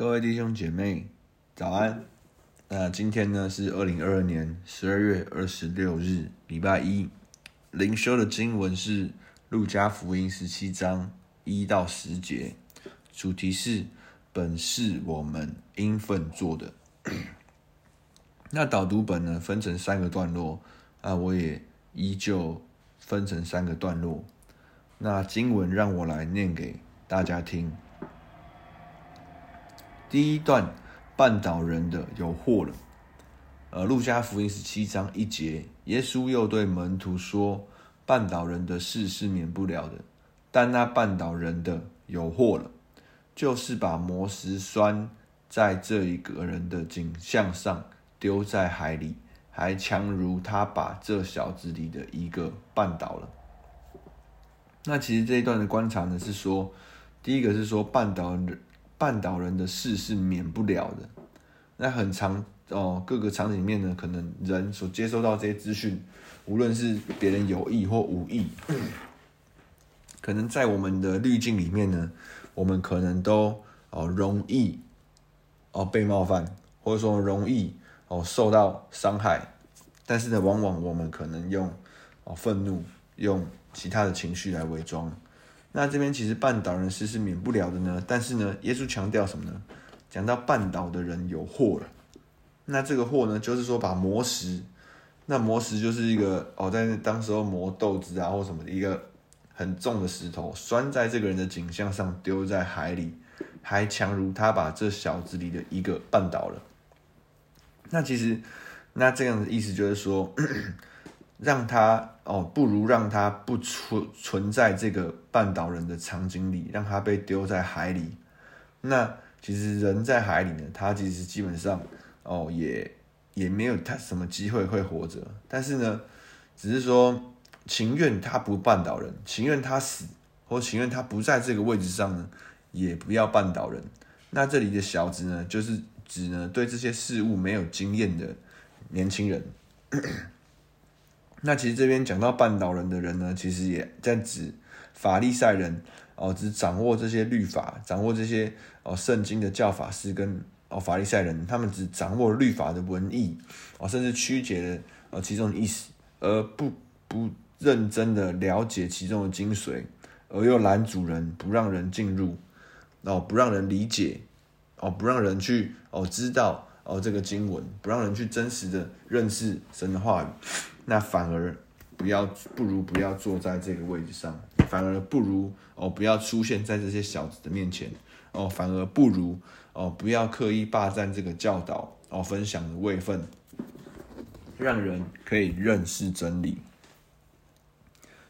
各位弟兄姐妹，早安。那今天呢是二零二二年十二月二十六日，礼拜一。灵修的经文是路加福音十七章一到十节，主题是本是我们应份做的。那导读本呢分成三个段落，啊，我也依旧分成三个段落。那经文让我来念给大家听。第一段，绊倒人的有祸了。呃，路加福音十七章一节，耶稣又对门徒说：“绊倒人的事是免不了的，但那绊倒人的有祸了，就是把磨石拴在这一个人的颈项上，丢在海里，还强如他把这小子里的一个绊倒了。”那其实这一段的观察呢，是说，第一个是说绊倒人。绊倒人的事是免不了的。那很常哦，各个场景里面呢，可能人所接收到这些资讯，无论是别人有意或无意，可能在我们的滤镜里面呢，我们可能都哦容易哦被冒犯，或者说容易哦受到伤害。但是呢，往往我们可能用哦愤怒，用其他的情绪来伪装。那这边其实绊倒人的事是免不了的呢，但是呢，耶稣强调什么呢？讲到绊倒的人有祸了。那这个祸呢，就是说把磨石，那磨石就是一个哦，在当时候磨豆子啊或什么的一个很重的石头，拴在这个人的颈项上，丢在海里，还强如他把这小子里的一个绊倒了。那其实，那这样的意思就是说。让他哦，不如让他不存存在这个绊倒人的场景里，让他被丢在海里。那其实人在海里呢，他其实基本上哦，也也没有他什么机会会活着。但是呢，只是说情愿他不绊倒人，情愿他死，或情愿他不在这个位置上呢，也不要绊倒人。那这里的小子呢，就是指呢对这些事物没有经验的年轻人。那其实这边讲到半岛人的人呢，其实也在指法利赛人哦，只掌握这些律法，掌握这些哦圣经的教法师跟哦法利赛人，他们只掌握律法的文义哦，甚至曲解了呃其中的意思，而不不认真的了解其中的精髓，而又拦阻人，不让人进入哦，不让人理解哦，不让人去哦知道哦这个经文，不让人去真实的认识神的话语。那反而不要，不如不要坐在这个位置上，反而不如哦，不要出现在这些小子的面前哦，反而不如哦，不要刻意霸占这个教导哦，分享的位分，让人可以认识真理。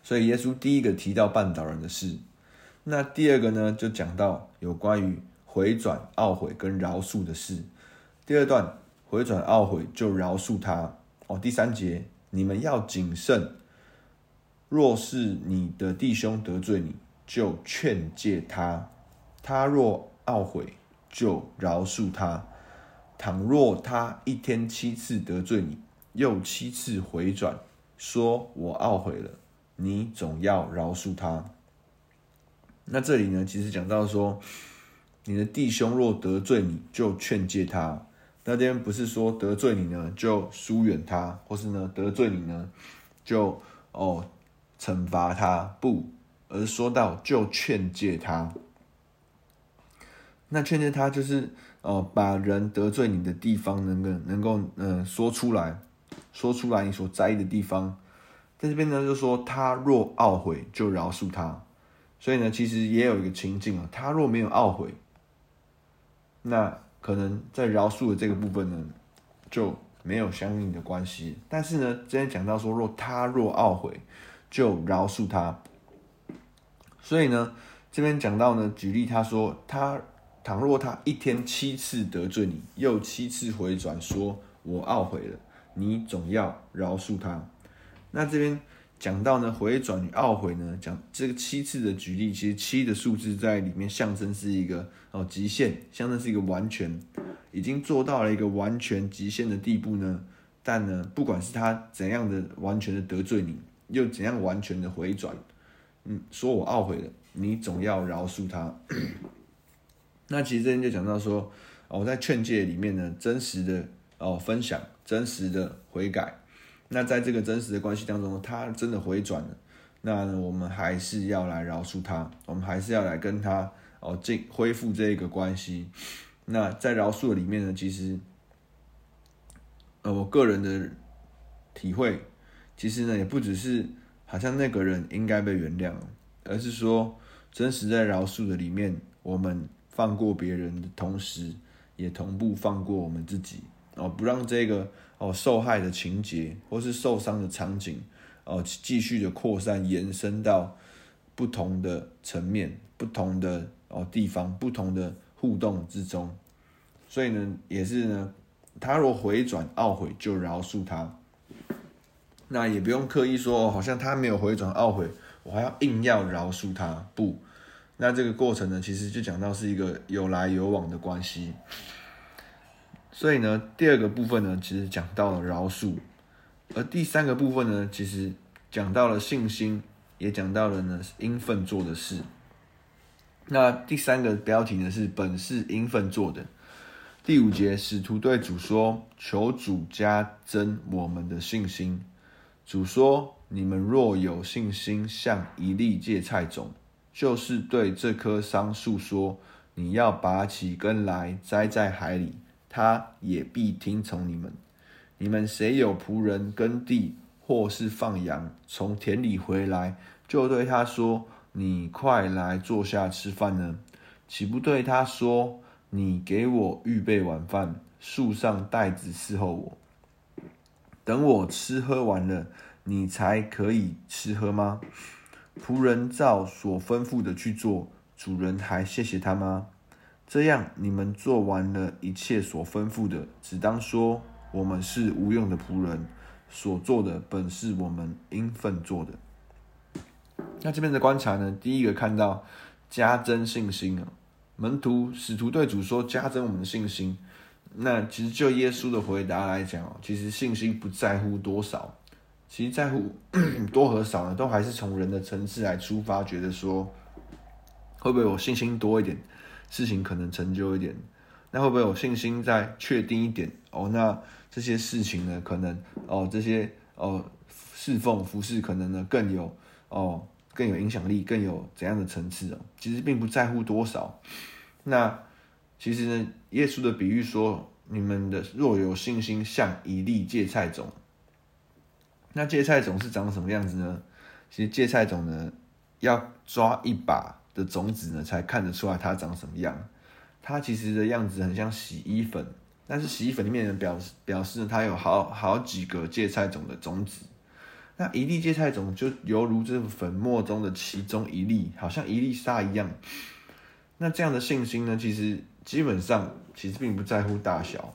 所以耶稣第一个提到绊倒人的事，那第二个呢，就讲到有关于回转、懊悔跟饶恕的事。第二段回转、懊悔就饶恕他哦，第三节。你们要谨慎，若是你的弟兄得罪你，就劝诫他；他若懊悔，就饶恕他。倘若他一天七次得罪你，又七次回转，说我懊悔了，你总要饶恕他。那这里呢，其实讲到说，你的弟兄若得罪你，就劝诫他。那天不是说得罪你呢就疏远他，或是呢得罪你呢就哦惩罚他，不，而是说到就劝诫他。那劝诫他就是哦把人得罪你的地方能够能够嗯说出来，说出来你所在意的地方。在这边呢就说他若懊悔就饶恕他，所以呢其实也有一个情境啊，他若没有懊悔，那。可能在饶恕的这个部分呢，就没有相应的关系。但是呢，之前讲到说，若他若懊悔，就饶恕他。所以呢，这边讲到呢，举例他说，他倘若他一天七次得罪你，又七次回转说我懊悔了，你总要饶恕他。那这边。讲到呢，回转与懊悔呢，讲这个七次的举例，其实七的数字在里面象征是一个哦极限，象征是一个完全，已经做到了一个完全极限的地步呢。但呢，不管是他怎样的完全的得罪你，又怎样完全的回转，嗯，说我懊悔了，你总要饶恕他。那其实这边就讲到说，哦，在劝诫里面呢，真实的哦分享，真实的悔改。那在这个真实的关系当中，他真的回转了，那，我们还是要来饶恕他，我们还是要来跟他哦这恢复这一个关系。那在饶恕的里面呢，其实，呃，我个人的体会，其实呢，也不只是好像那个人应该被原谅，而是说，真实在饶恕的里面，我们放过别人的同时，也同步放过我们自己哦，不让这个。哦，受害的情节或是受伤的场景，哦，继续的扩散延伸到不同的层面、不同的哦地方、不同的互动之中。所以呢，也是呢，他若回转懊悔，就饶恕他。那也不用刻意说，好像他没有回转懊悔，我还要硬要饶恕他。不，那这个过程呢，其实就讲到是一个有来有往的关系。所以呢，第二个部分呢，其实讲到了饶恕，而第三个部分呢，其实讲到了信心，也讲到了呢应份做的事。那第三个标题呢是本是应份做的。第五节，使徒对主说：“求主加增我们的信心。”主说：“你们若有信心，像一粒芥菜种，就是对这棵桑树说：你要拔起根来，栽在海里。”他也必听从你们。你们谁有仆人耕地，或是放羊，从田里回来，就对他说：“你快来坐下吃饭呢？”岂不对他说：“你给我预备晚饭，束上带子伺候我，等我吃喝完了，你才可以吃喝吗？”仆人照所吩咐的去做，主人还谢谢他吗？这样，你们做完了一切所吩咐的，只当说：我们是无用的仆人，所做的本是我们应分做的。那这边的观察呢？第一个看到加增信心啊，门徒使徒对主说：加增我们的信心。那其实就耶稣的回答来讲，其实信心不在乎多少，其实在乎 多和少呢，都还是从人的层次来出发，觉得说会不会有信心多一点？事情可能成就一点，那会不会有信心再确定一点哦？那这些事情呢，可能哦，这些哦侍奉服侍可能呢更有哦更有影响力，更有怎样的层次哦？其实并不在乎多少。那其实呢，耶稣的比喻说，你们的若有信心像一粒芥菜种，那芥菜种是长什么样子呢？其实芥菜种呢，要抓一把。的种子呢，才看得出来它长什么样。它其实的样子很像洗衣粉，但是洗衣粉里面表示表示它有好好几个芥菜种的种子。那一粒芥菜种就犹如这粉末中的其中一粒，好像一粒沙一样。那这样的信心呢，其实基本上其实并不在乎大小。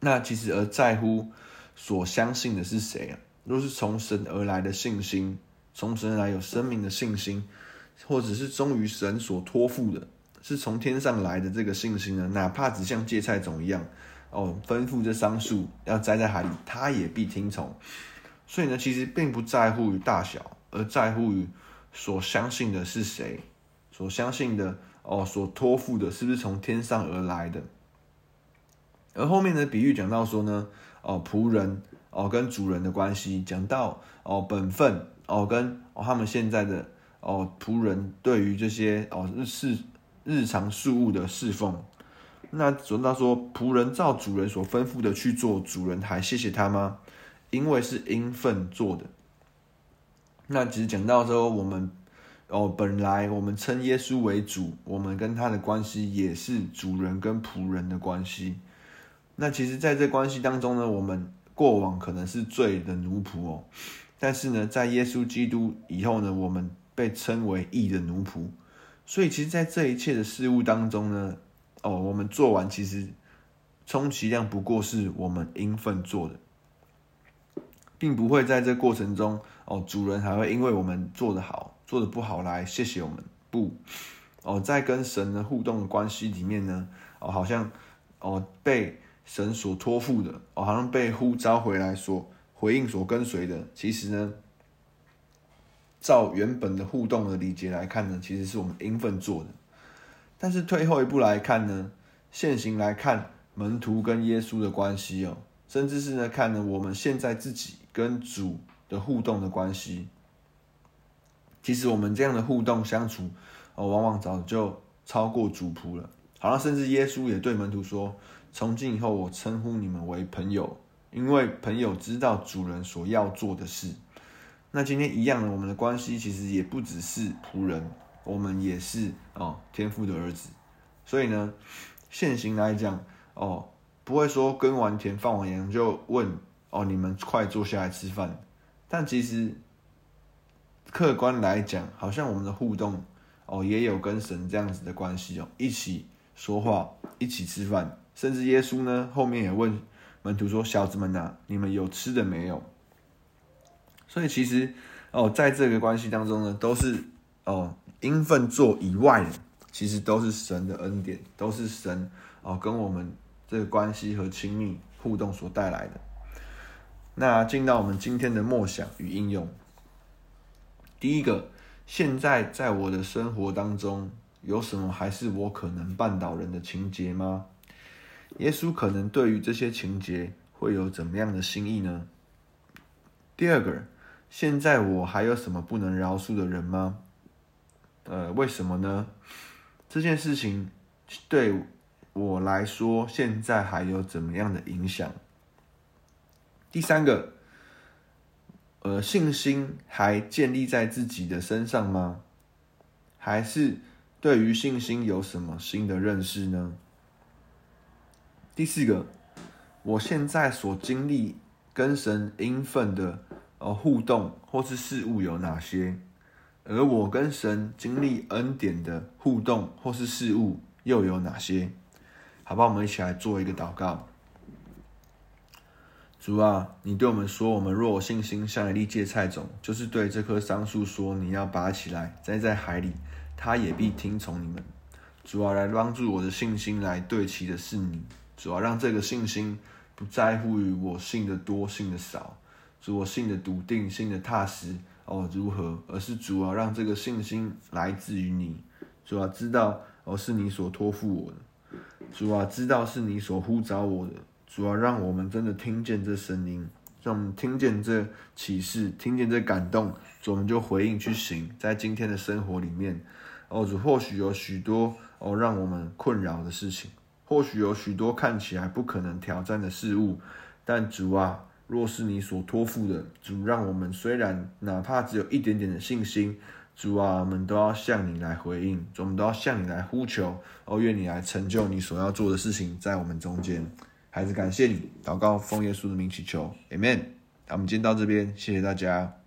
那其实而在乎所相信的是谁啊？若是从神而来的信心，从神而来有生命的信心。或者是忠于神所托付的，是从天上来的这个信心呢，哪怕只像芥菜种一样，哦，吩咐这桑树要栽在海里，他也必听从。所以呢，其实并不在乎于大小，而在乎于所相信的是谁，所相信的哦，所托付的是不是从天上而来的。而后面的比喻讲到说呢，哦，仆人哦跟主人的关系，讲到哦本分哦跟哦他们现在的。哦，仆人对于这些哦日事日常事务的侍奉，那说到说仆人照主人所吩咐的去做，主人还谢谢他吗？因为是应份做的。那其实讲到说我们哦，本来我们称耶稣为主，我们跟他的关系也是主人跟仆人的关系。那其实在这关系当中呢，我们过往可能是罪的奴仆哦，但是呢，在耶稣基督以后呢，我们。被称为义的奴仆，所以其实，在这一切的事物当中呢，哦，我们做完，其实充其量不过是我们应份做的，并不会在这过程中，哦，主人还会因为我们做得好，做得不好来谢谢我们，不，哦，在跟神的互动的关系里面呢，哦，好像，哦，被神所托付的，哦，好像被呼召回来所回应所跟随的，其实呢。照原本的互动的理解来看呢，其实是我们应分做的。但是退后一步来看呢，现行来看门徒跟耶稣的关系哦，甚至是呢看呢我们现在自己跟主的互动的关系，其实我们这样的互动相处哦，往往早就超过主仆了。好了，甚至耶稣也对门徒说：“从今以后，我称呼你们为朋友，因为朋友知道主人所要做的事。”那今天一样的，我们的关系其实也不只是仆人，我们也是哦天父的儿子。所以呢，现行来讲哦，不会说耕完田放完羊就问哦，你们快坐下来吃饭。但其实客观来讲，好像我们的互动哦，也有跟神这样子的关系哦，一起说话，一起吃饭，甚至耶稣呢后面也问门徒说：“小子们呐、你们有吃的没有？”所以其实哦，在这个关系当中呢，都是哦应分做以外的，其实都是神的恩典，都是神哦跟我们这个关系和亲密互动所带来的。那进到我们今天的默想与应用，第一个，现在在我的生活当中有什么还是我可能绊倒人的情节吗？耶稣可能对于这些情节会有怎么样的心意呢？第二个。现在我还有什么不能饶恕的人吗？呃，为什么呢？这件事情对我来说，现在还有怎么样的影响？第三个，呃，信心还建立在自己的身上吗？还是对于信心有什么新的认识呢？第四个，我现在所经历跟神应分的。而，互动或是事物有哪些？而我跟神经历恩典的互动或是事物又有哪些？好吧，我们一起来做一个祷告。主啊，你对我们说，我们若有信心像一粒芥菜种，就是对这棵桑树说，你要拔起来栽在海里，它也必听从你们。主啊，来帮助我的信心来对齐的是你。主啊，让这个信心不在乎于我信的多，信的少。主，我信的笃定，信的踏实哦，如何？而是主啊，让这个信心来自于你。主啊，知道哦，是你所托付我的。主啊，知道是你所呼召我的。主啊，让我们真的听见这声音，让我们听见这启示，听见这感动，主，我们就回应去行，在今天的生活里面。哦，主，或许有许多哦，让我们困扰的事情，或许有许多看起来不可能挑战的事物，但主啊。若是你所托付的，主，让我们虽然哪怕只有一点点的信心，主啊，我们都要向你来回应，主，我们都要向你来呼求，哦，愿你来成就你所要做的事情在我们中间。孩子，感谢你，祷告奉耶稣的名祈求，Amen。我们今天到这边，谢谢大家。